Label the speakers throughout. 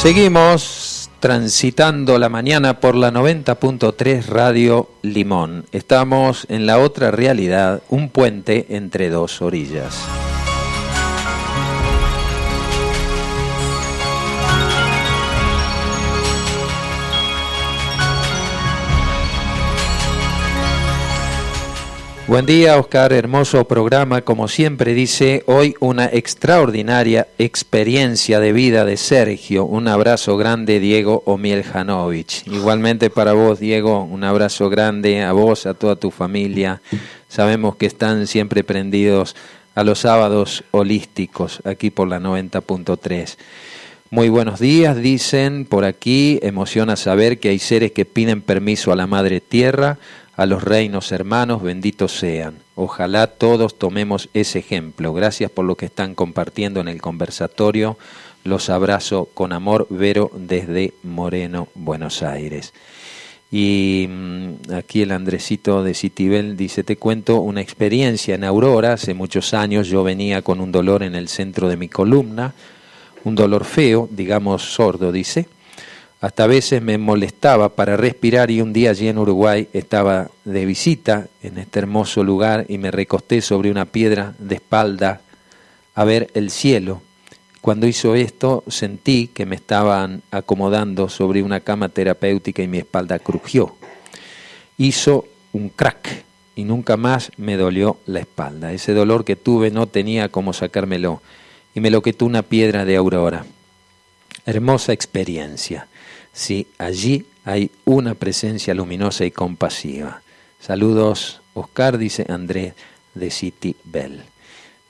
Speaker 1: Seguimos transitando la mañana por la 90.3 Radio Limón. Estamos en la otra realidad, un puente entre dos orillas. Buen día, Oscar. Hermoso programa. Como siempre dice, hoy una extraordinaria experiencia de vida de Sergio. Un abrazo grande, Diego Omieljanovich. Igualmente para vos, Diego, un abrazo grande a vos, a toda tu familia. Sabemos que están siempre prendidos a los sábados holísticos aquí por la 90.3. Muy buenos días, dicen por aquí. Emociona saber que hay seres que piden permiso a la Madre Tierra a los reinos hermanos, benditos sean. Ojalá todos tomemos ese ejemplo. Gracias por lo que están compartiendo en el conversatorio. Los abrazo con amor, Vero, desde Moreno, Buenos Aires. Y mm, aquí el Andresito de Citibel dice, te cuento una experiencia en Aurora. Hace muchos años yo venía con un dolor en el centro de mi columna, un dolor feo, digamos sordo, dice hasta a veces me molestaba para respirar y un día allí en Uruguay estaba de visita en este hermoso lugar y me recosté sobre una piedra de espalda a ver el cielo. Cuando hizo esto sentí que me estaban acomodando sobre una cama terapéutica y mi espalda crujió. Hizo un crack y nunca más me dolió la espalda. Ese dolor que tuve no tenía cómo sacármelo y me lo quitó una piedra de aurora. Hermosa experiencia. Sí, allí hay una presencia luminosa y compasiva. Saludos, Oscar, dice Andrés de City Bell.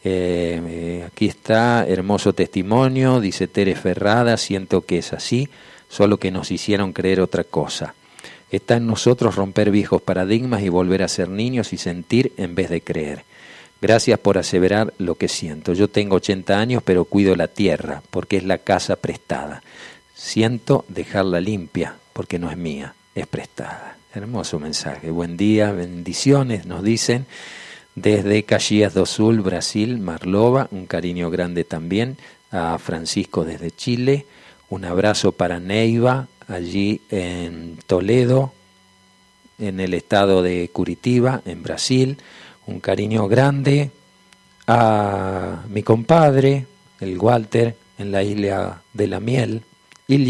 Speaker 1: Eh, eh, aquí está, hermoso testimonio, dice Tere Ferrada, siento que es así, solo que nos hicieron creer otra cosa. Está en nosotros romper viejos paradigmas y volver a ser niños y sentir en vez de creer. Gracias por aseverar lo que siento. Yo tengo 80 años, pero cuido la tierra, porque es la casa prestada. Siento dejarla limpia porque no es mía, es prestada. Hermoso mensaje. Buen día, bendiciones, nos dicen. Desde Caxias do Sul, Brasil, Marlova, un cariño grande también a Francisco desde Chile. Un abrazo para Neiva, allí en Toledo, en el estado de Curitiba, en Brasil. Un cariño grande a mi compadre, el Walter, en la isla de la Miel,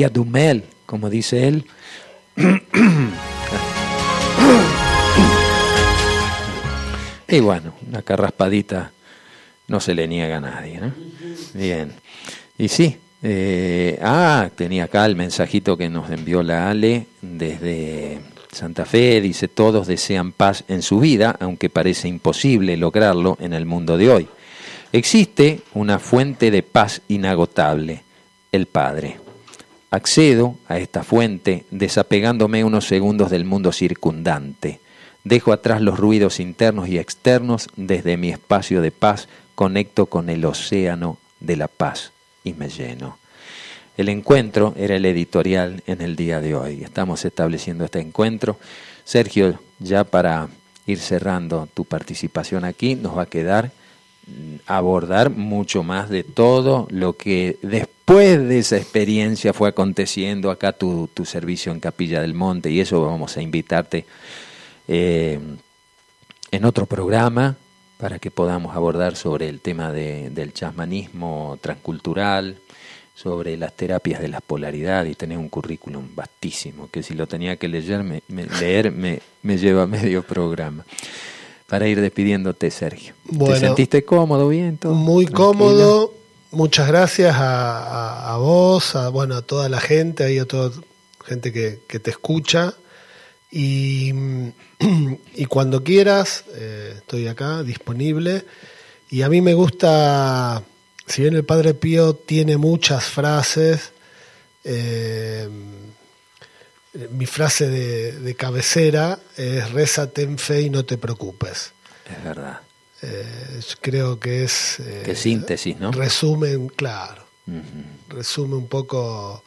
Speaker 1: Dumel, como dice él. y bueno, una carraspadita no se le niega a nadie, ¿no? Bien. Y sí, eh, ah, tenía acá el mensajito que nos envió la Ale desde Santa Fe, dice, todos desean paz en su vida, aunque parece imposible lograrlo en el mundo de hoy. Existe una fuente de paz inagotable, el Padre. Accedo a esta fuente desapegándome unos segundos del mundo circundante. Dejo atrás los ruidos internos y externos desde mi espacio de paz, conecto con el océano de la paz y me lleno. El encuentro era el editorial en el día de hoy. Estamos estableciendo este encuentro. Sergio, ya para ir cerrando tu participación aquí, nos va a quedar abordar mucho más de todo lo que después de esa experiencia fue aconteciendo acá tu, servicio en Capilla del Monte. Y eso vamos a invitarte eh, en otro programa para que podamos abordar sobre el tema del chasmanismo transcultural, sobre las terapias de la polaridad y tenés un currículum vastísimo que si lo tenía que leer me, leer me, me lleva medio programa para ir despidiéndote, Sergio. ¿Te sentiste cómodo, bien?
Speaker 2: Todo? Muy cómodo, muchas gracias a, vos, a, bueno, a toda la gente, ahí a toda gente que, te escucha. Y, y cuando quieras, eh, estoy acá disponible. Y a mí me gusta, si bien el Padre Pío tiene muchas frases, eh, mi frase de, de cabecera es reza, ten fe y no te preocupes.
Speaker 1: Es verdad.
Speaker 2: Eh, creo que es...
Speaker 1: Eh, que síntesis, ¿no?
Speaker 2: Resumen, claro. Resume un poco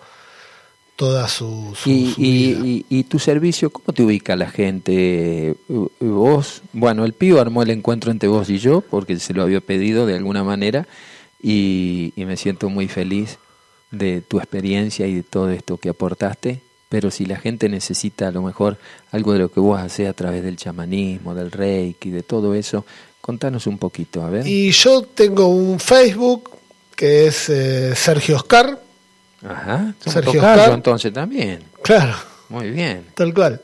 Speaker 2: toda su,
Speaker 1: y, y, tu servicio, ¿cómo te ubica la gente? Vos, bueno, el Pío armó el encuentro entre vos y yo, porque se lo había pedido de alguna manera, y, me siento muy feliz de tu experiencia y de todo esto que aportaste, pero si la gente necesita a lo mejor algo de lo que vos haces a través del chamanismo, del reiki, de todo eso, contanos un poquito, a ver.
Speaker 2: Y yo tengo un Facebook que es eh, Sergio Oscar.
Speaker 1: Ajá, Sergio Oscar. entonces también.
Speaker 2: Claro.
Speaker 1: Muy bien.
Speaker 2: Tal cual.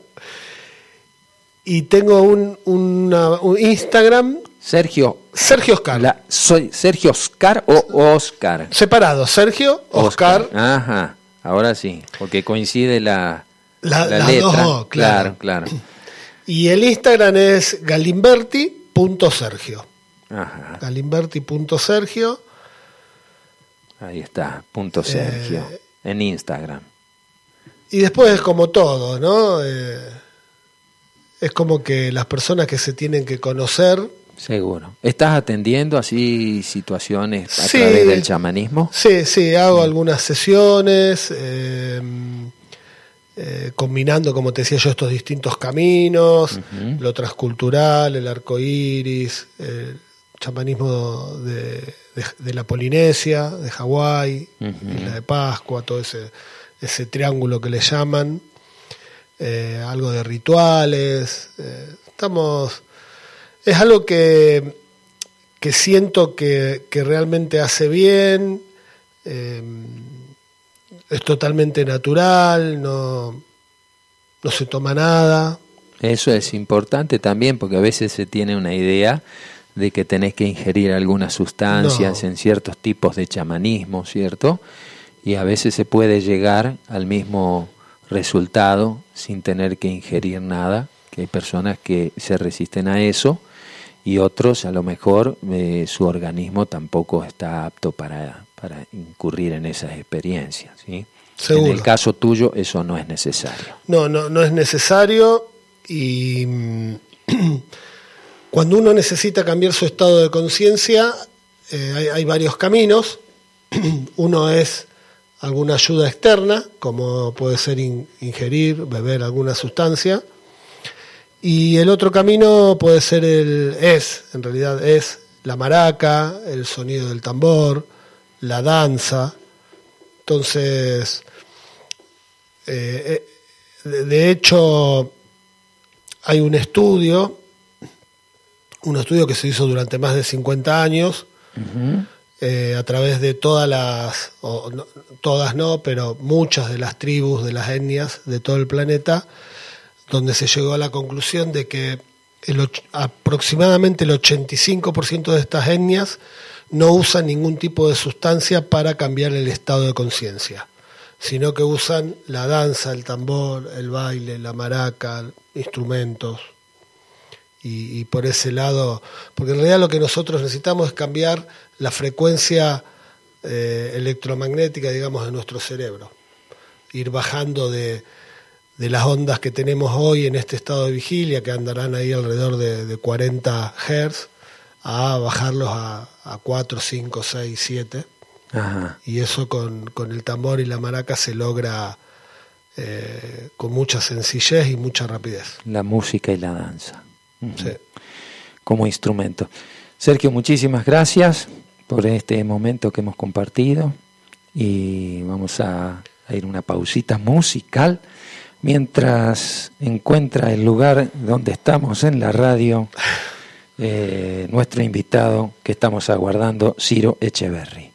Speaker 2: Y tengo un, un Instagram.
Speaker 1: Sergio.
Speaker 2: Sergio Oscar.
Speaker 1: soy Sergio Oscar o Oscar.
Speaker 2: Separado, Sergio Oscar.
Speaker 1: Ajá. Ahora sí, porque coincide la,
Speaker 2: la, letra.
Speaker 1: claro. claro,
Speaker 2: Y el Instagram es galimberti.sergio.
Speaker 1: Ajá.
Speaker 2: Galimberti.sergio.
Speaker 1: Ahí está, punto Sergio, eh, en Instagram.
Speaker 2: Y después es como todo, ¿no? Eh, es como que las personas que se tienen que conocer
Speaker 1: Seguro. ¿Estás atendiendo así situaciones a través del chamanismo?
Speaker 2: Sí, sí, hago algunas sesiones, eh, eh, combinando, como te decía yo, estos distintos caminos, lo transcultural, el arco iris, el chamanismo de, la Polinesia, de Hawái, la de Pascua, todo ese, ese triángulo que le llaman, eh, algo de rituales. estamos es algo que, que siento que, realmente hace bien, eh, es totalmente natural, no, no se toma nada.
Speaker 1: Eso es importante también porque a veces se tiene una idea de que tenés que ingerir algunas sustancias en ciertos tipos de chamanismo, ¿cierto? Y a veces se puede llegar al mismo resultado sin tener que ingerir nada, que hay personas que se resisten a eso y otros a lo mejor eh, su organismo tampoco está apto para, para incurrir en esas experiencias. ¿sí? En el caso tuyo eso no es necesario.
Speaker 2: No, no, no es necesario y mm, cuando uno necesita cambiar su estado de conciencia eh, hay, hay varios caminos. uno es alguna ayuda externa, como puede ser ingerir, beber alguna sustancia y el otro camino puede ser el, es, en realidad es la maraca, el sonido del tambor, la danza. Entonces, eh, eh, de hecho, hay un estudio, un estudio que se hizo durante más de 50 años, eh, a través de todas las, todas no, pero muchas de las tribus, de las etnias de todo el planeta, donde se llegó a la conclusión de que aproximadamente el 85% de estas etnias no usan ningún tipo de sustancia para cambiar el estado de conciencia, sino que usan la danza, el tambor, el baile, la maraca, instrumentos. Y, por ese lado, porque en realidad lo que nosotros necesitamos es cambiar la frecuencia eh, electromagnética, digamos, de nuestro cerebro, ir bajando de, de las ondas que tenemos hoy en este estado de vigilia, que andarán ahí alrededor de, 40 Hz, a bajarlos a, a 4, 5, 6, 7. Y eso con, el tambor y la maraca se logra eh, con mucha sencillez y mucha rapidez.
Speaker 1: La música y la danza. Como instrumento. Sergio, muchísimas gracias por este momento que hemos compartido y vamos a, a ir una pausita musical mientras encuentra el lugar donde estamos en la radio, eh, nuestro invitado que estamos aguardando, Ciro Echeverry.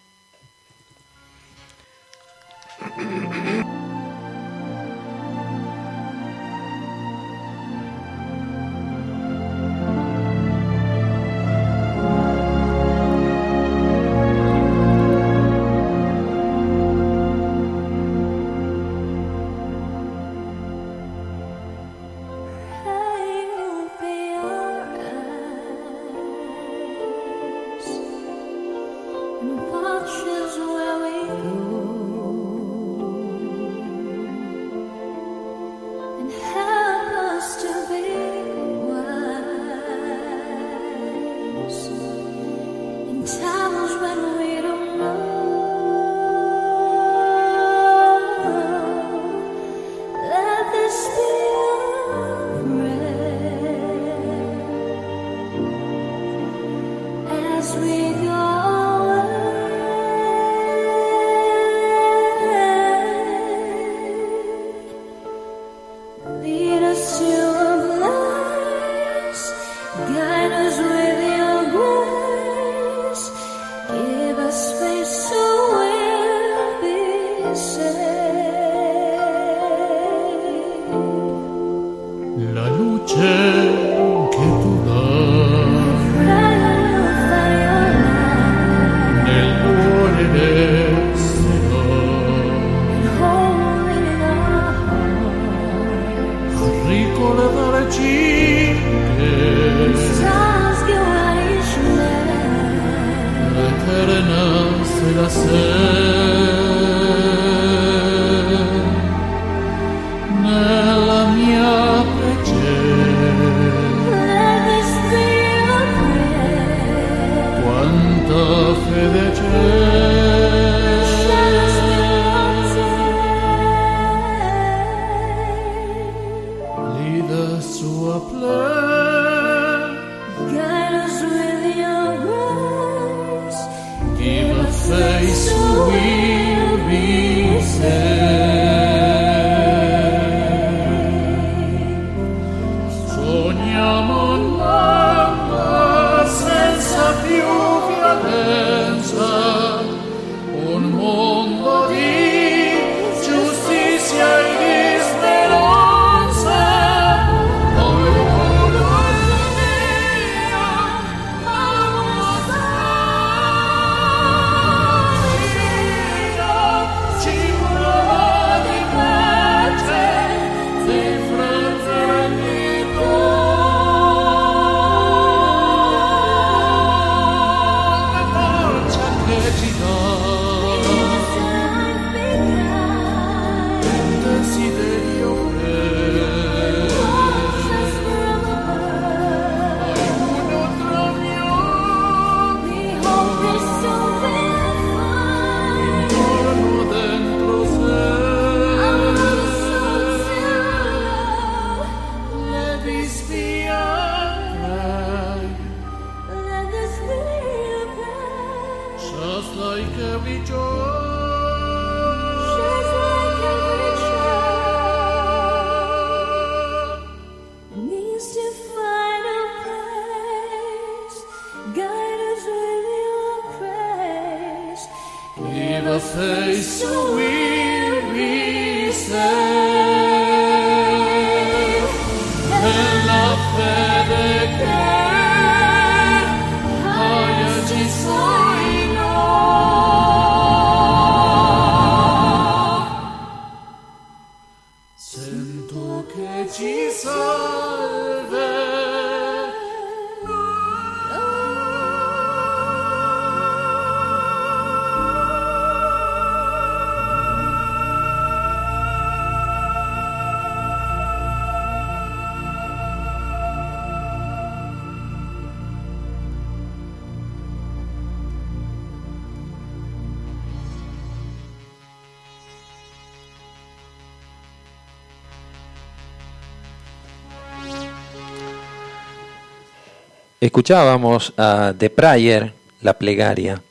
Speaker 1: Escuchábamos a The Prayer, La Plegaria,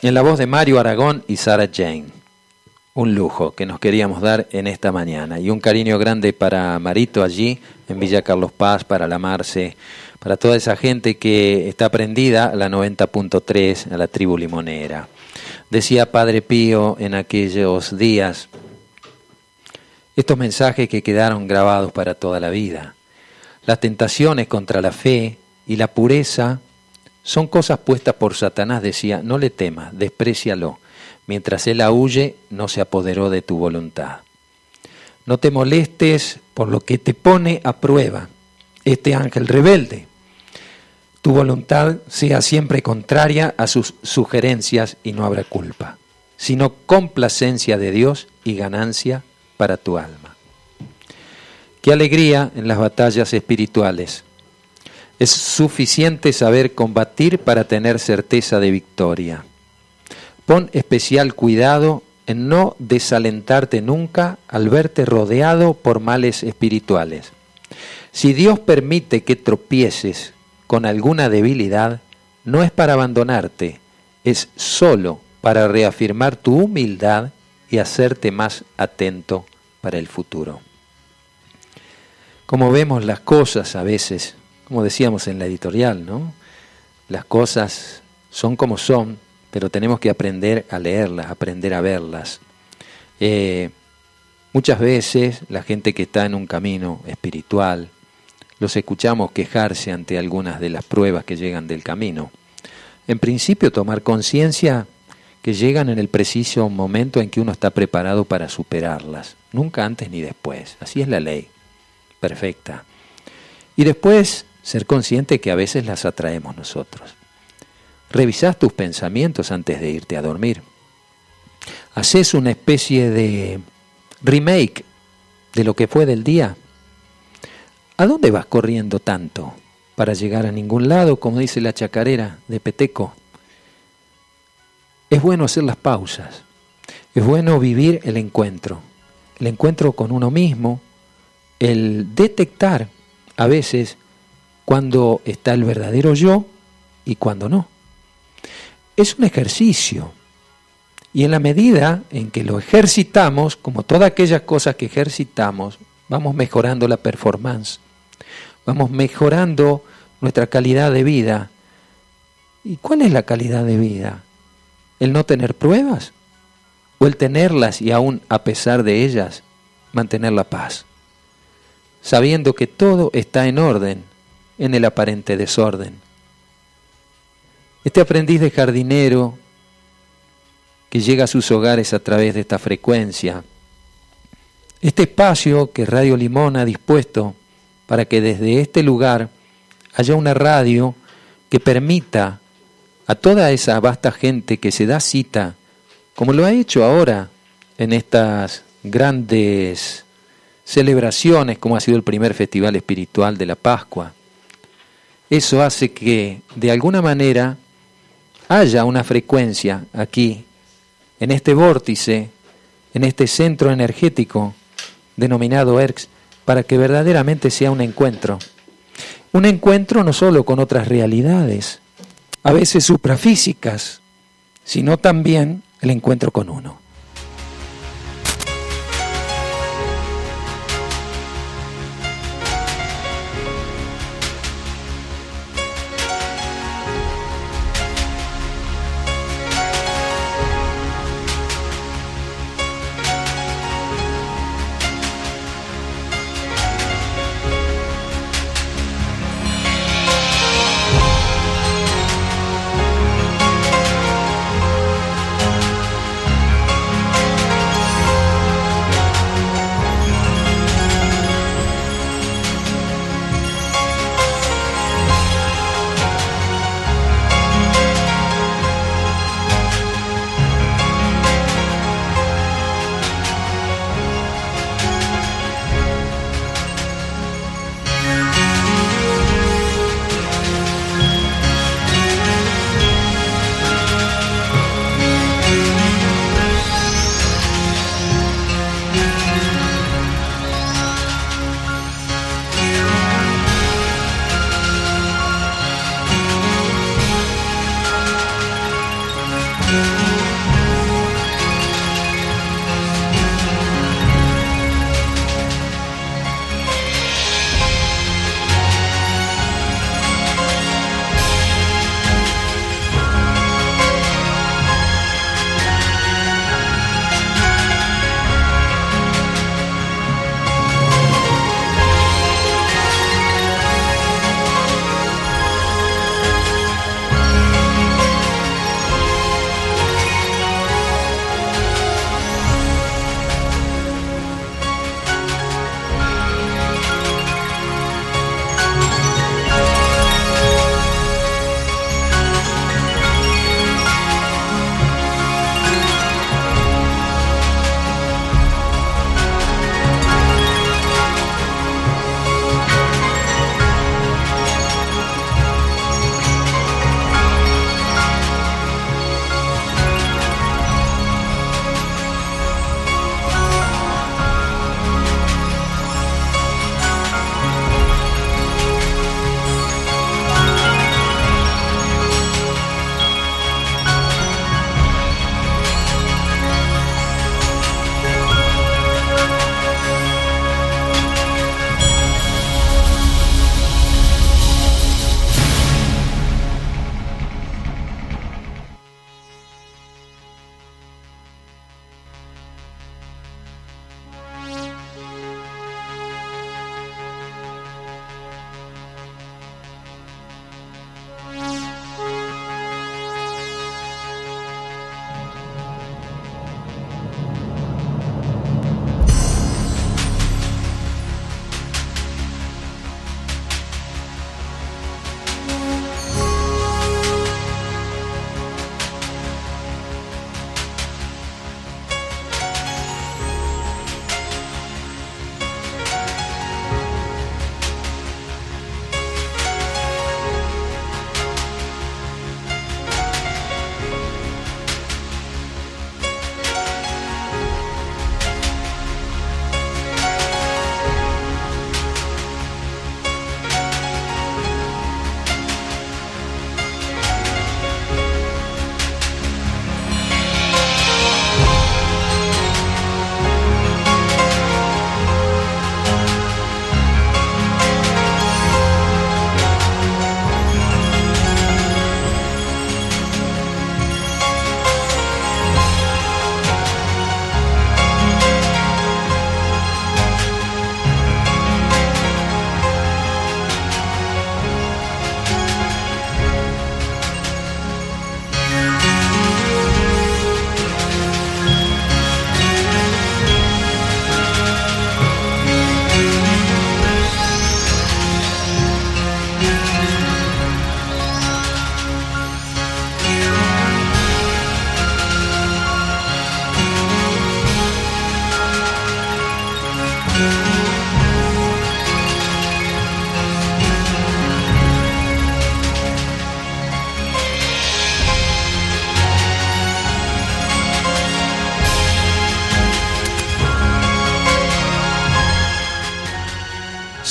Speaker 1: en la voz de Mario Aragón y Sarah Jane. Un lujo que nos queríamos dar en esta mañana. Y un cariño grande para Marito allí, en Villa Carlos Paz, para la Marce, para toda esa gente que está prendida a la 90.3, a la tribu limonera. Decía Padre Pío en aquellos días, estos mensajes que quedaron grabados para toda la vida. Las tentaciones contra la fe, y la pureza son cosas puestas por Satanás, decía, no le temas, desprecialo. Mientras él aúlle, no se apoderó de tu voluntad. No te molestes por lo que te pone a prueba este ángel rebelde. Tu voluntad sea siempre contraria a sus sugerencias y no habrá culpa, sino complacencia de Dios y ganancia para tu alma. Qué alegría en las batallas espirituales es suficiente saber combatir para tener certeza de victoria. Pon especial cuidado en no desalentarte nunca al verte rodeado por males espirituales. Si Dios permite que tropieces con alguna debilidad, no es para abandonarte, es solo para reafirmar tu humildad y hacerte más atento para el futuro. Como vemos las cosas a veces, como decíamos en la editorial, ¿no? Las cosas son como son, pero tenemos que aprender a leerlas, aprender a verlas. Eh, muchas veces la gente que está en un camino espiritual, los escuchamos quejarse ante algunas de las pruebas que llegan del camino. En principio, tomar conciencia que llegan en el preciso momento en que uno está preparado para superarlas, nunca antes ni después. Así es la ley, perfecta. Y después, ser consciente que a veces las atraemos nosotros. Revisás tus pensamientos antes de irte a dormir. Haces una especie de remake de lo que fue del día. ¿A dónde vas corriendo tanto? Para llegar a ningún lado, como dice la chacarera de Peteco. Es bueno hacer las pausas. Es bueno vivir el encuentro. El encuentro con uno mismo. El detectar a veces cuando está el verdadero yo y cuando no es un ejercicio. Y en la medida en que lo ejercitamos, como todas aquellas cosas que ejercitamos, vamos mejorando la performance, vamos mejorando nuestra calidad de vida. ¿Y cuál es la calidad de vida? ¿El no tener pruebas? ¿O el tenerlas y aún a pesar de ellas mantener la paz? Sabiendo que todo está en orden en el aparente desorden este aprendiz de jardinero que llega a sus hogares a través de esta frecuencia, este espacio que Radio Limón ha dispuesto para que desde este lugar haya una radio que permita a toda esa vasta gente que se da cita, como lo ha hecho ahora en estas grandes celebraciones, como ha sido el primer festival espiritual de la Pascua. Eso hace que, de alguna manera, haya una frecuencia aquí, en este vórtice, en este centro energético denominado ERX, para que verdaderamente sea un encuentro. Un encuentro no solo con otras realidades, a veces suprafísicas, sino también el encuentro con uno.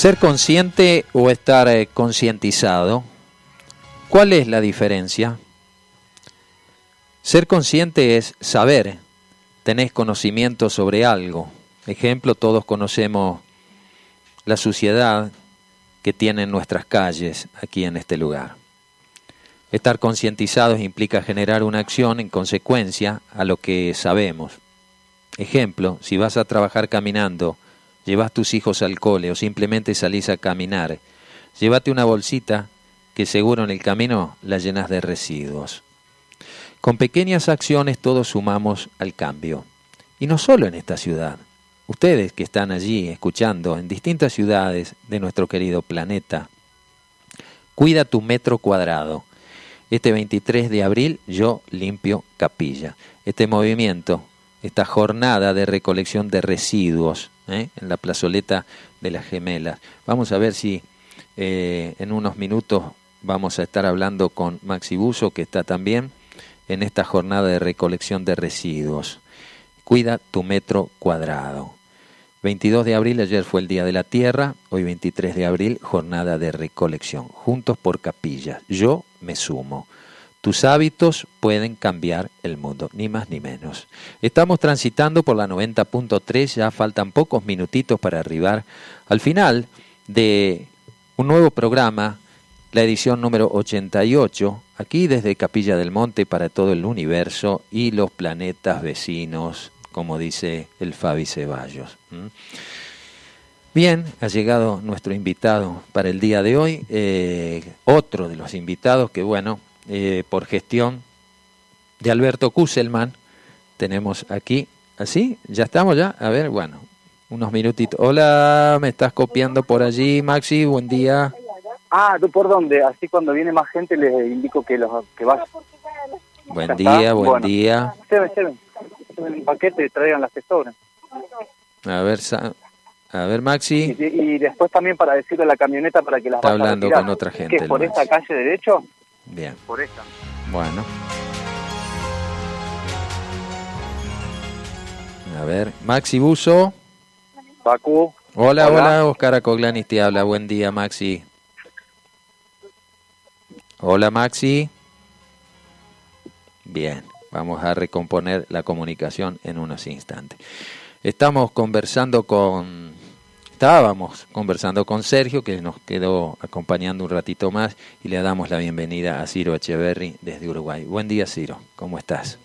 Speaker 1: Ser consciente o estar eh, concientizado, ¿cuál es la diferencia? Ser consciente es saber, tenés conocimiento sobre algo. Ejemplo, todos conocemos la suciedad que tienen nuestras calles aquí en este lugar. Estar concientizados implica generar una acción en consecuencia a lo que sabemos. Ejemplo, si vas a trabajar caminando, llevas tus hijos al cole o simplemente salís a caminar, llévate una bolsita que seguro en el camino la llenas de residuos. Con pequeñas acciones todos sumamos al cambio. Y no solo en esta ciudad. Ustedes que están allí escuchando en distintas ciudades de nuestro querido planeta, cuida tu metro cuadrado. Este 23 de abril yo limpio capilla. Este movimiento, esta jornada de recolección de residuos ¿eh? en la plazoleta de las gemelas. Vamos a ver si eh, en unos minutos vamos a estar hablando con Maxi Buso, que está también en esta jornada de recolección de residuos. Cuida tu metro cuadrado. 22 de abril, ayer fue el Día de la Tierra, hoy 23 de abril, jornada de recolección. Juntos por capilla. Yo me sumo. Tus hábitos pueden cambiar el mundo, ni más ni menos. Estamos transitando por la 90.3, ya faltan pocos minutitos para arribar al final de un nuevo programa, la edición número 88, aquí desde Capilla del Monte para todo el universo y los planetas vecinos, como dice el Fabi Ceballos. Bien, ha llegado nuestro invitado para el día de hoy, eh, otro de los invitados que, bueno, eh, por gestión de Alberto Kusselman, tenemos aquí, así, ya estamos ya, a ver, bueno, unos minutitos. Hola, me estás copiando por allí, Maxi, buen día.
Speaker 3: Ah, ¿tú por dónde? Así cuando viene más gente les indico que los que vas.
Speaker 1: Buen día, buen día.
Speaker 3: Se un paquete, traigan las tesoras.
Speaker 1: A ver, a ver, Maxi.
Speaker 3: Y, después también para decirle a la camioneta para que las
Speaker 1: Está hablando con otra gente.
Speaker 3: ¿Qué, por esta calle derecho?
Speaker 1: Bien.
Speaker 3: Por esta.
Speaker 1: Bueno. A ver, Maxi Buso.
Speaker 3: Pacu.
Speaker 1: Hola, hola, Oscar Acoglanis te habla. Buen día, Maxi. Hola, Maxi. Bien, vamos a recomponer la comunicación en unos instantes. Estamos conversando con estábamos conversando con Sergio, que nos quedó acompañando un ratito más, y le damos la bienvenida a Ciro Echeverry desde Uruguay. Buen día, Ciro, ¿cómo estás?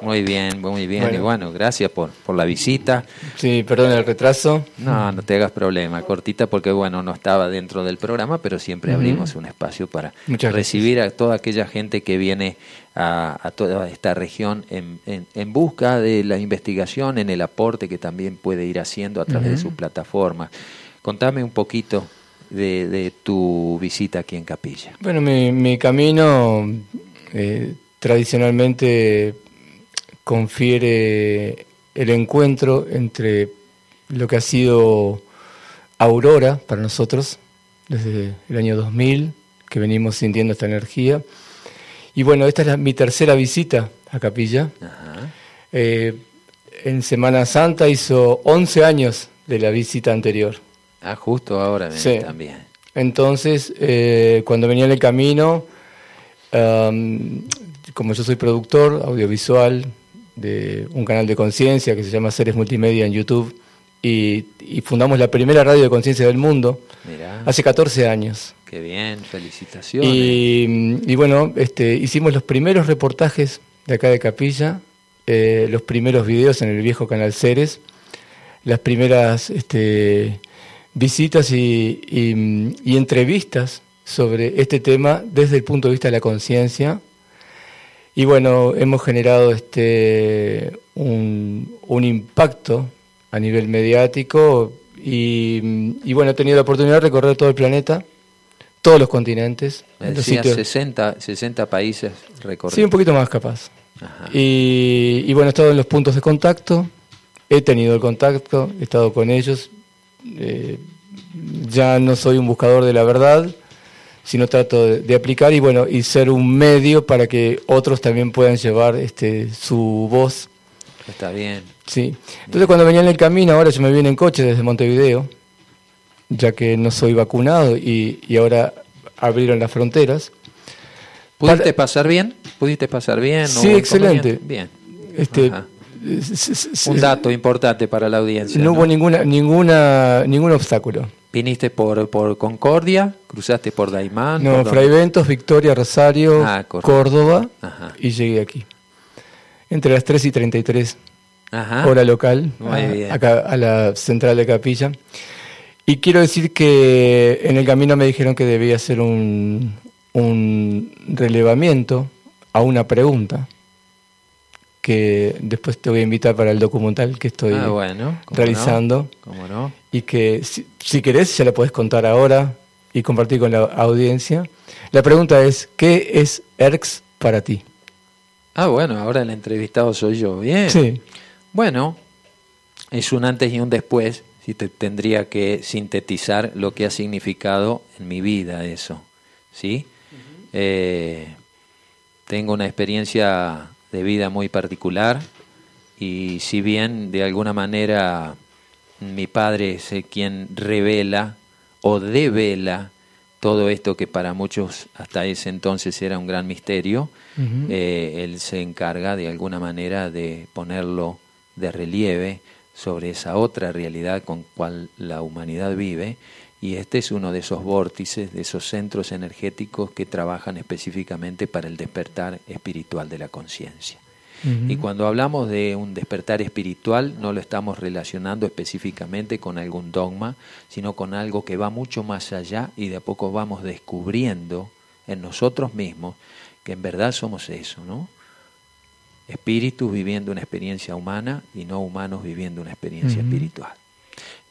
Speaker 1: Muy bien, muy bien. Y bueno, gracias por, por la visita.
Speaker 4: Sí, perdón el retraso.
Speaker 1: No, no te hagas problema. Cortita porque, bueno, no estaba dentro del programa, pero siempre abrimos un espacio para recibir a toda aquella gente que viene a, toda esta región en, en, busca de la investigación, en el aporte que también puede ir haciendo a través de su plataforma. Contame un poquito de, tu visita aquí en Capilla.
Speaker 4: Bueno, mi, mi camino eh, tradicionalmente confiere el encuentro entre lo que ha sido Aurora para nosotros desde el año 2000, que venimos sintiendo esta energía, y bueno, esta es mi tercera visita a Capilla. Eh, en Semana Santa hizo 11 años de la visita anterior.
Speaker 1: Ah, justo ahora sí. también.
Speaker 4: Entonces, eh, cuando venía en el camino, como yo soy productor audiovisual de un canal de conciencia que se llama Seres Multimedia en YouTube, y, fundamos la primera radio de conciencia del mundo hace 14 años.
Speaker 1: Qué bien, felicitaciones.
Speaker 4: Y, bueno, este, hicimos los primeros reportajes de acá de Capilla, eh, los primeros videos en el viejo canal Ceres, las primeras este, visitas y, entrevistas sobre este tema desde el punto de vista de la conciencia. Y bueno, hemos generado este, un, un impacto a nivel mediático y, bueno, he tenido la oportunidad de recorrer todo el planeta, todos los continentes.
Speaker 1: Decía 60, 60 países recorridos.
Speaker 4: Sí, un poquito más capaz. Y, bueno, he estado en los puntos de contacto, he tenido el contacto, he estado con ellos. Eh, ya no soy un buscador de la verdad, sino trato de, de, aplicar y bueno, y ser un medio para que otros también puedan llevar este, su voz
Speaker 1: Está bien.
Speaker 4: Sí. Entonces cuando venía en el camino, ahora yo me vine en coche desde Montevideo, ya que no soy vacunado y, y ahora abrieron las fronteras.
Speaker 1: ¿Pudiste pasar bien? ¿Pudiste pasar bien?
Speaker 4: Sí, excelente.
Speaker 1: Bien.
Speaker 4: Este,
Speaker 1: un dato importante para la audiencia.
Speaker 4: No, hubo ninguna, ninguna, ningún obstáculo.
Speaker 1: ¿Viniste por, por Concordia? ¿Cruzaste por Daimán?
Speaker 4: No, Fray Ventos, Victoria, Rosario, ah, Córdoba y llegué aquí. Entre las 3 y 33, hora local, acá a la central de Capilla. Y quiero decir que en el camino me dijeron que debía hacer un, un relevamiento a una pregunta que después te voy a invitar para el documental que estoy ah, realizando. Y que si, querés ya la puedes contar ahora y compartir con la audiencia. La pregunta es, ¿qué es ERX para ti?
Speaker 1: Ah, bueno, ahora el entrevistado soy yo. Bien.
Speaker 4: Sí.
Speaker 1: Bueno, es un antes y un después, si te tendría que sintetizar lo que ha significado en mi vida eso. ¿Sí? Eh, tengo una experiencia de vida muy particular. Y si bien de alguna manera mi padre es el quien revela o devela todo esto que para muchos hasta ese entonces era un gran misterio, eh, él se encarga de alguna manera de ponerlo de relieve sobre esa otra realidad con cual la humanidad vive y este es uno de esos vórtices, de esos centros energéticos que trabajan específicamente para el despertar espiritual de la conciencia. Y cuando hablamos de un despertar espiritual, no lo estamos relacionando específicamente con algún dogma, sino con algo que va mucho más allá y de a poco vamos descubriendo en nosotros mismos que en verdad somos eso, ¿no? Espíritus viviendo una experiencia humana y no humanos viviendo una experiencia espiritual.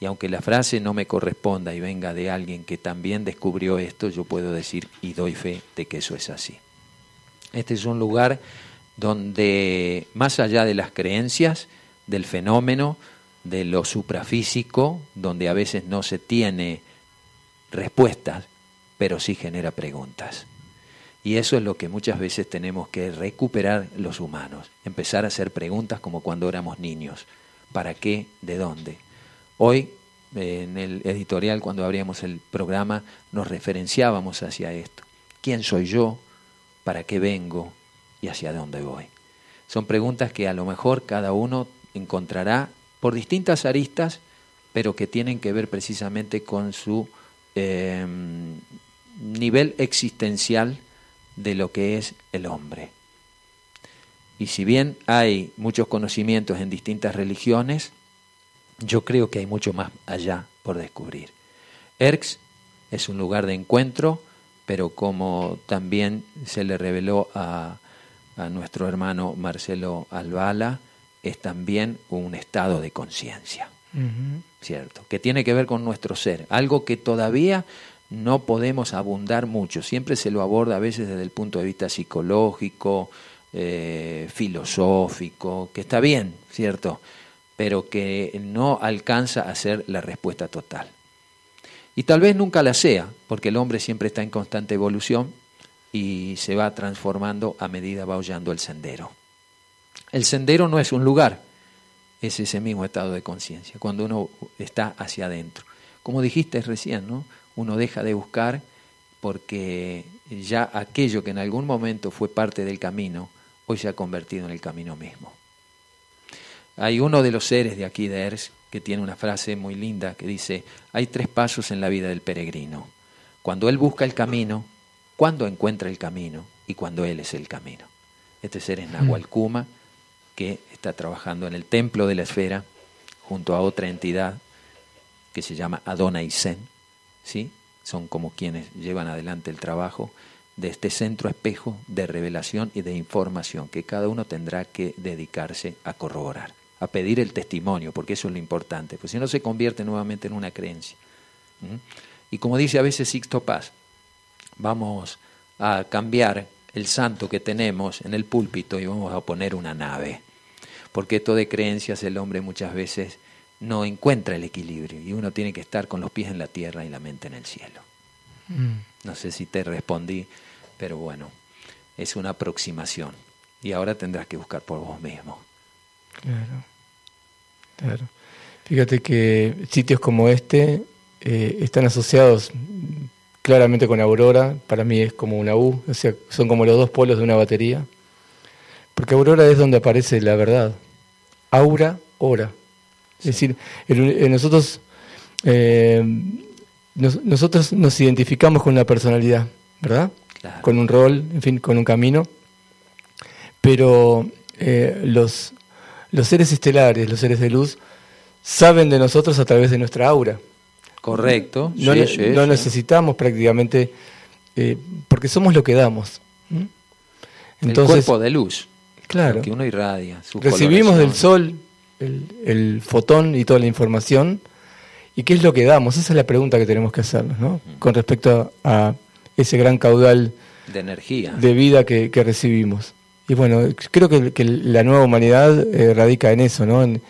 Speaker 1: Y aunque la frase no me corresponda y venga de alguien que también descubrió esto, yo puedo decir y doy fe de que eso es así. Este es un lugar donde, más allá de las creencias, del fenómeno, de lo suprafísico, donde a veces no se tiene respuestas, pero sí genera preguntas. Y eso es lo que muchas veces tenemos que recuperar los humanos, empezar a hacer preguntas como cuando éramos niños. ¿Para qué? ¿De dónde? Hoy, en el editorial, cuando abríamos el programa, nos referenciábamos hacia esto. ¿Quién soy yo? ¿Para qué vengo? ¿Y hacia dónde voy? Son preguntas que a lo mejor cada uno encontrará por distintas aristas, pero que tienen que ver precisamente con su em, nivel existencial de lo que es el hombre. Y si bien hay muchos conocimientos en distintas religiones, yo creo que hay mucho más allá por descubrir. Erx es un lugar de encuentro, pero como también se le reveló a, nuestro hermano Marcelo Albala, es también un estado de conciencia, ¿cierto? Que tiene que ver con nuestro ser, algo que todavía no podemos abundar mucho, siempre se lo aborda a veces desde el punto de vista psicológico, eh, filosófico, que está bien, ¿cierto? Pero que no alcanza a ser la respuesta total. Y tal vez nunca la sea, porque el hombre siempre está en constante evolución y se va transformando a medida va hollando el sendero. El sendero no es un lugar, es ese mismo estado de conciencia, cuando uno está hacia adentro. Como dijiste recién, ¿no? uno deja de buscar porque ya aquello que en algún momento fue parte del camino, hoy se ha convertido en el camino mismo. Hay uno de los seres de aquí de Ers que tiene una frase muy linda que dice, hay tres pasos en la vida del peregrino. Cuando él busca el camino, cuando encuentra el camino y cuando él es el camino. Este ser es Nahual Kuma, que está trabajando en el templo de la esfera junto a otra entidad que se llama Adonai Zen. ¿sí? Son como quienes llevan adelante el trabajo de este centro espejo de revelación y de información que cada uno tendrá que dedicarse a corroborar a pedir el testimonio, porque eso es lo importante, pues si no se convierte nuevamente en una creencia. Y como dice a veces Sixto Paz, vamos a cambiar el santo que tenemos en el púlpito y vamos a poner una nave, porque esto de creencias el hombre muchas veces no encuentra el equilibrio y uno tiene que estar con los pies en la tierra y la mente en el cielo. Mm. No sé si te respondí, pero bueno, es una aproximación y ahora tendrás que buscar por vos mismo.
Speaker 4: Claro. Claro. Fíjate que sitios como este eh, están asociados claramente con Aurora, para mí es como una U, o sea, son como los dos polos de una batería, porque Aurora es donde aparece la verdad, aura, hora. Es decir, nosotros, eh, nosotros nos identificamos con una personalidad, ¿verdad? Con un rol, en fin, con un camino, pero eh, los, los seres estelares, los seres de luz, saben de nosotros a través de nuestra aura.
Speaker 1: Correcto.
Speaker 4: No, no necesitamos prácticamente, eh, porque somos lo que damos.
Speaker 1: Entonces, el cuerpo de luz.
Speaker 4: Claro.
Speaker 1: Que uno irradia.
Speaker 4: Recibimos del sol el, fotón y toda la información. ¿Y qué es lo que damos? Esa es la pregunta que tenemos que hacernos, ¿no? Con respecto a ese gran caudal
Speaker 1: de energía,
Speaker 4: de vida que, recibimos. Y bueno, creo que, la nueva humanidad eh, radica en eso, ¿no? En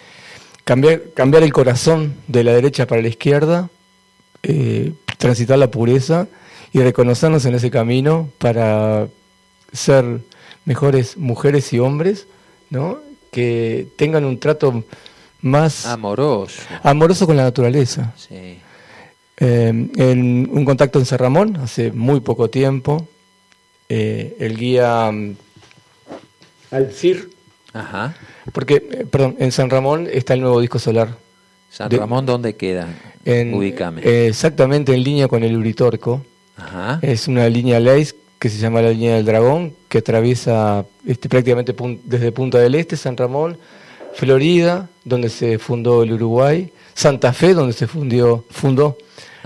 Speaker 4: cambiar, cambiar el corazón de la derecha para la izquierda, eh, transitar la pureza y reconocernos en ese camino para ser mejores mujeres y hombres, ¿no? que tengan un trato más
Speaker 1: amoroso,
Speaker 4: amoroso con la naturaleza.
Speaker 1: Sí.
Speaker 4: Eh, en un contacto en San Ramón, hace muy poco tiempo, eh, el guía um, Alcir,
Speaker 1: Ajá.
Speaker 4: porque, eh, perdón, en San Ramón está el nuevo disco solar.
Speaker 1: ¿San Ramón dónde queda?
Speaker 4: En, exactamente en línea con el Uritorco.
Speaker 1: Ajá.
Speaker 4: Es una línea Leis que se llama la línea del dragón, que atraviesa este, prácticamente desde Punta del Este, San Ramón, Florida, donde se fundó el Uruguay, Santa Fe, donde se fundió, fundó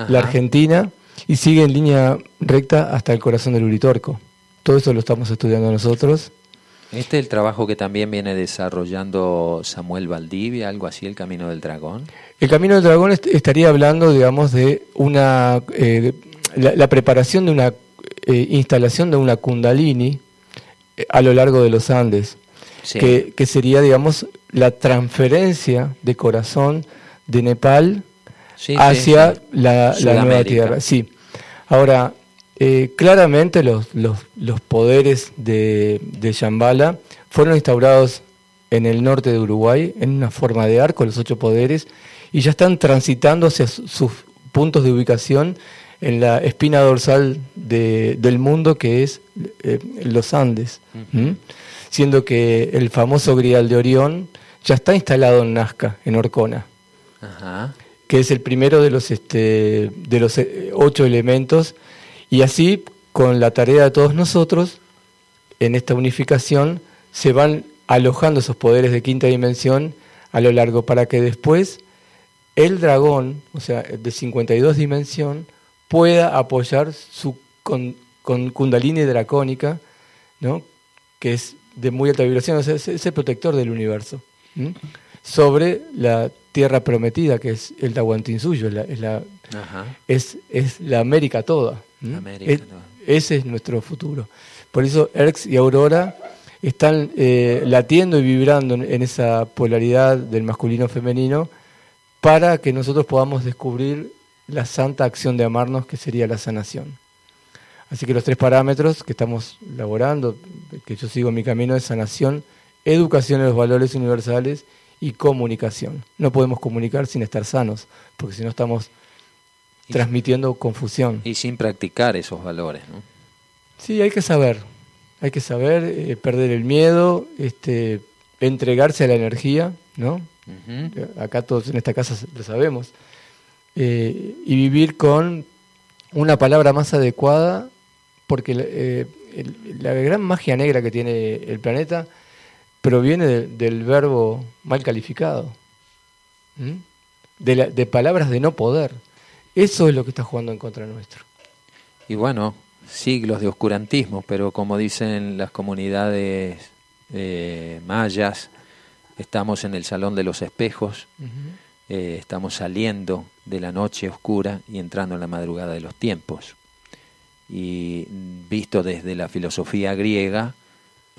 Speaker 4: la Argentina, y sigue en línea recta hasta el corazón del Uritorco. Todo eso lo estamos estudiando nosotros.
Speaker 1: ¿Este es el trabajo que también viene desarrollando Samuel Valdivia, algo así, el Camino del Dragón?
Speaker 4: El Camino del Dragón estaría hablando, digamos, de una eh, la, preparación de una eh, instalación de una kundalini eh, a lo largo de los Andes, que, sería, digamos, la transferencia de corazón de Nepal hacia la, nueva tierra. Sí. Ahora, eh, claramente los, los, los, poderes de, de Shambhala fueron instaurados en el norte de Uruguay en una forma de arco, los ocho poderes, y ya están transitando hacia sus puntos de ubicación en la espina dorsal del mundo que es eh, los Andes, siendo que el famoso grial de Orión ya está instalado en Nazca, en Orcona, que es el primero de los, este, de los eh, ocho elementos, y así con la tarea de todos nosotros, en esta unificación, se van alojando esos poderes de quinta dimensión a lo largo para que después el dragón, o sea, de 52 dimensión, pueda apoyar su con, con kundalini dracónica, ¿no? que es de muy alta vibración, es, el protector del universo, sobre la tierra prometida, que es el Tahuantinsuyo, es la, es, es, la América toda. Ese es nuestro futuro. Por eso Erx y Aurora están eh, latiendo y vibrando en esa polaridad del masculino femenino para que nosotros podamos descubrir la santa acción de amarnos, que sería la sanación. Así que los tres parámetros que estamos elaborando, que yo sigo mi camino de sanación, educación de los valores universales y comunicación. No podemos comunicar sin estar sanos, porque si no estamos transmitiendo confusión.
Speaker 1: Y sin practicar esos valores, ¿no?
Speaker 4: Sí, hay que saber, hay que saber eh, perder el miedo, este, entregarse a la energía, ¿no? Acá todos en esta casa lo sabemos. Eh, y vivir con una palabra más adecuada, porque eh, la gran magia negra que tiene el planeta proviene del verbo mal calificado, de, de palabras de no poder. Eso es lo que está jugando en contra nuestro.
Speaker 1: Y bueno, siglos de oscurantismo, pero como dicen las comunidades eh, mayas, estamos en el Salón de los Espejos. Eh, estamos saliendo de la noche oscura y entrando en la madrugada de los tiempos. Y visto desde la filosofía griega,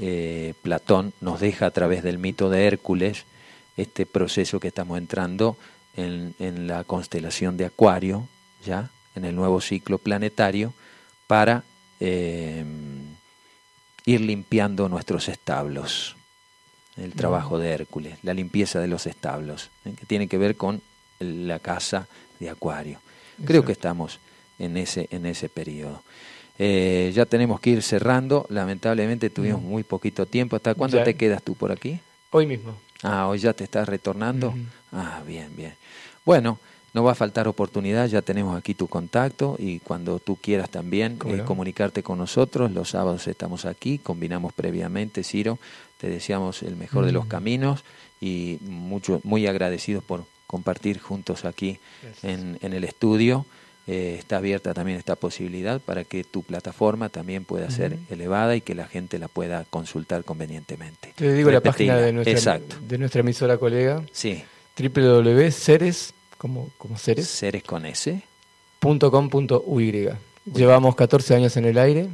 Speaker 1: eh, Platón nos deja a través del mito de Hércules este proceso que estamos entrando en, la constelación de Acuario, ya en el nuevo ciclo planetario, para eh, ir limpiando nuestros establos el trabajo de Hércules, la limpieza de los establos, ¿eh? que tiene que ver con la casa de Acuario. Creo que estamos en ese, en ese periodo. Eh, ya tenemos que ir cerrando. Lamentablemente tuvimos muy poquito tiempo. ¿Hasta cuándo
Speaker 4: Ya.
Speaker 1: te quedas tú por aquí?
Speaker 4: Hoy mismo.
Speaker 1: Ah, hoy ya te estás retornando. Ah, bien, bien. Bueno, no va a faltar oportunidad, ya tenemos aquí tu contacto y cuando tú quieras también
Speaker 4: ¿Cómo
Speaker 1: eh, comunicarte con nosotros, los sábados estamos aquí, combinamos previamente, Ciro, te deseamos el mejor de los
Speaker 4: Mm.
Speaker 1: caminos y mucho, muy agradecidos por compartir juntos aquí en, en el estudio. Eh, está abierta también esta posibilidad para que tu plataforma también pueda ser elevada y que la gente la pueda consultar convenientemente.
Speaker 4: Te digo la página de nuestra,
Speaker 1: Exacto.
Speaker 4: de nuestra emisora colega,
Speaker 1: Sí,
Speaker 4: www.ceres, como, como Ceres,
Speaker 1: seres con S.
Speaker 4: .com.uy. Llevamos 14 años en el aire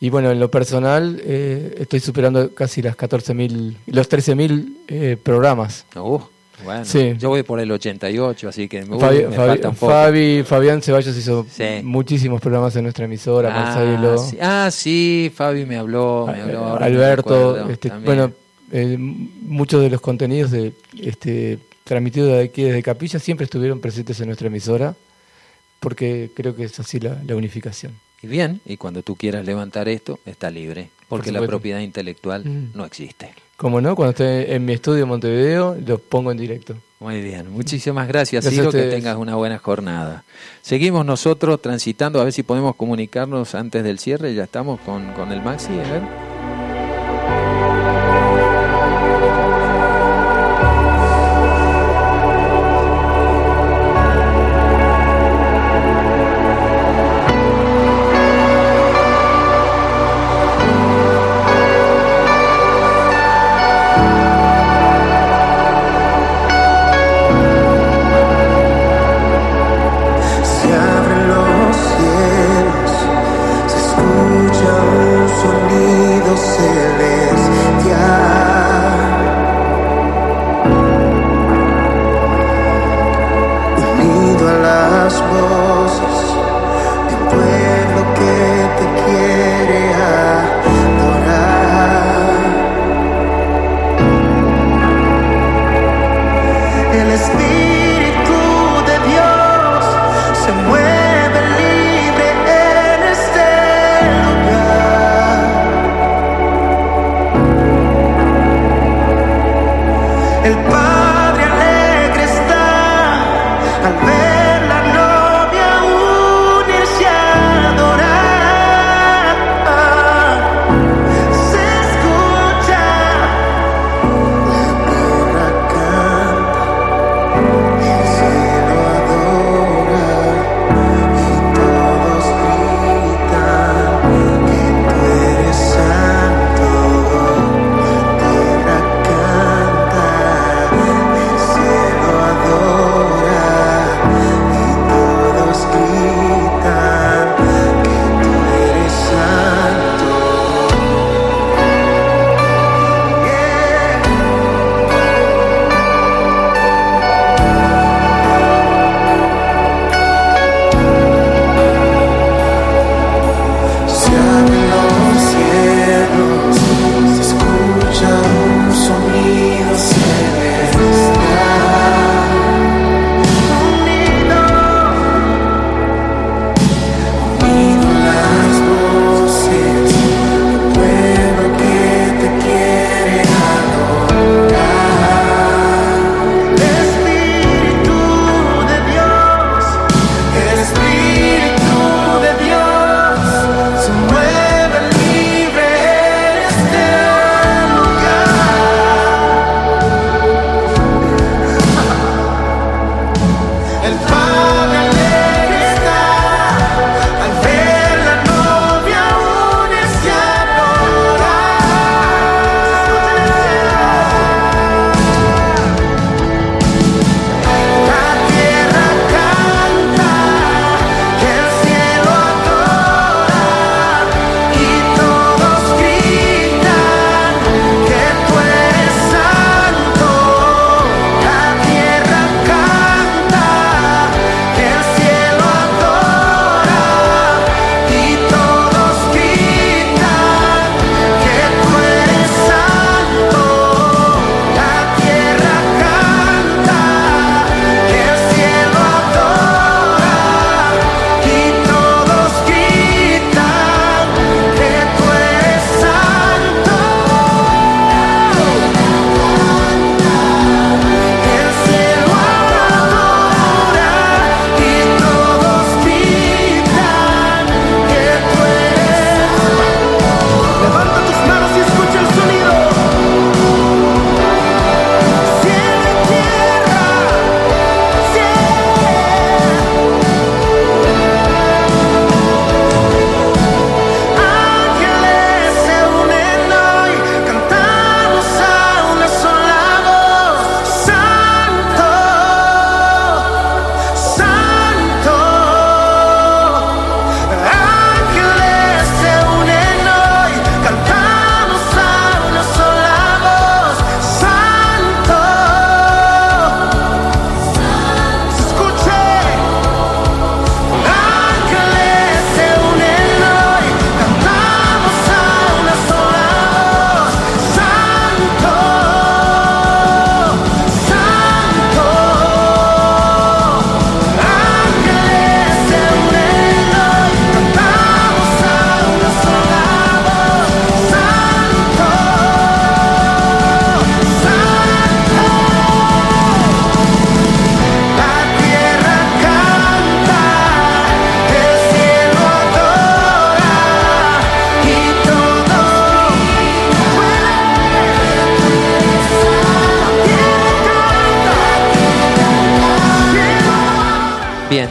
Speaker 4: y bueno, en lo personal eh, estoy superando casi las 14.000, los 13.000 eh, programas.
Speaker 1: Uh, bueno,
Speaker 4: Sí.
Speaker 1: yo voy por el 88, así que me,
Speaker 4: Fabi-
Speaker 1: me
Speaker 4: Fabi-
Speaker 1: falta un poco.
Speaker 4: Fabi- Fabián Ceballos hizo
Speaker 1: Sí.
Speaker 4: muchísimos programas en nuestra emisora,
Speaker 1: ah, sí. Ah, sí, Fabi me habló, me habló
Speaker 4: a-
Speaker 1: ahora que me
Speaker 4: Alberto,
Speaker 1: acuerdo,
Speaker 4: este, bueno, eh, muchos de los contenidos de, este, transmitidos de aquí desde Capilla siempre estuvieron presentes en nuestra emisora, porque creo que es así la, la unificación.
Speaker 1: Y bien, y cuando tú quieras levantar esto, está libre, porque la
Speaker 4: supuesto.
Speaker 1: propiedad intelectual
Speaker 4: Mm.
Speaker 1: no existe.
Speaker 4: Como no, cuando esté en mi estudio en Montevideo, los pongo en directo.
Speaker 1: Muy bien, muchísimas gracias,
Speaker 4: Gracias
Speaker 1: Ciro, que tengas una buena jornada. Seguimos nosotros transitando, a ver si podemos comunicarnos antes del cierre, ya estamos con, con el Maxi, a ver.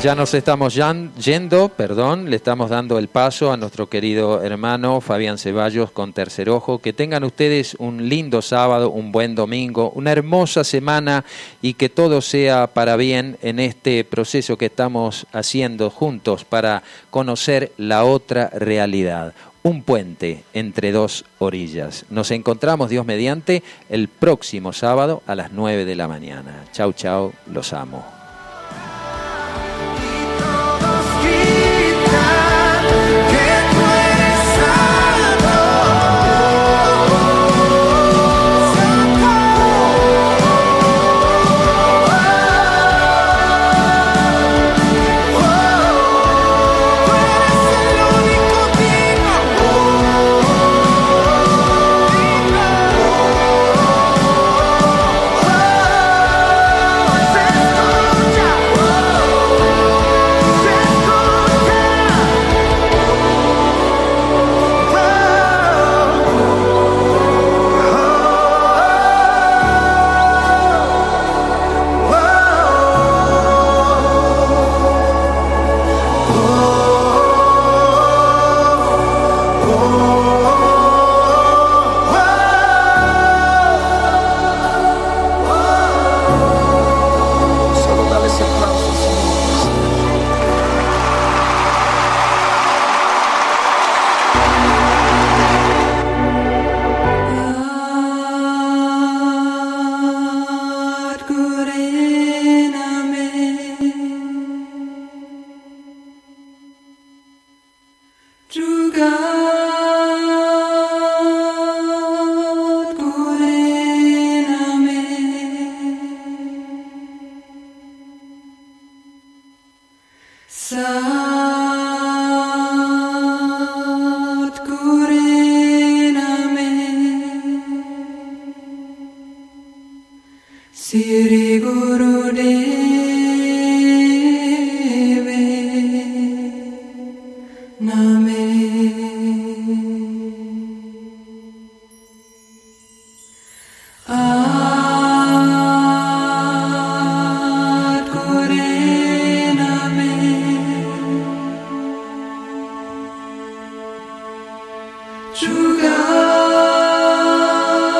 Speaker 5: Ya nos estamos yendo, perdón, le estamos dando el paso a nuestro querido hermano Fabián Ceballos con Tercer Ojo. Que tengan ustedes un lindo sábado, un buen domingo, una hermosa semana y que todo sea para bien en este proceso que estamos haciendo juntos para conocer la otra realidad un puente entre dos orillas. Nos encontramos, Dios mediante, el próximo sábado a las 9 de la mañana. Chau, chau, los amo.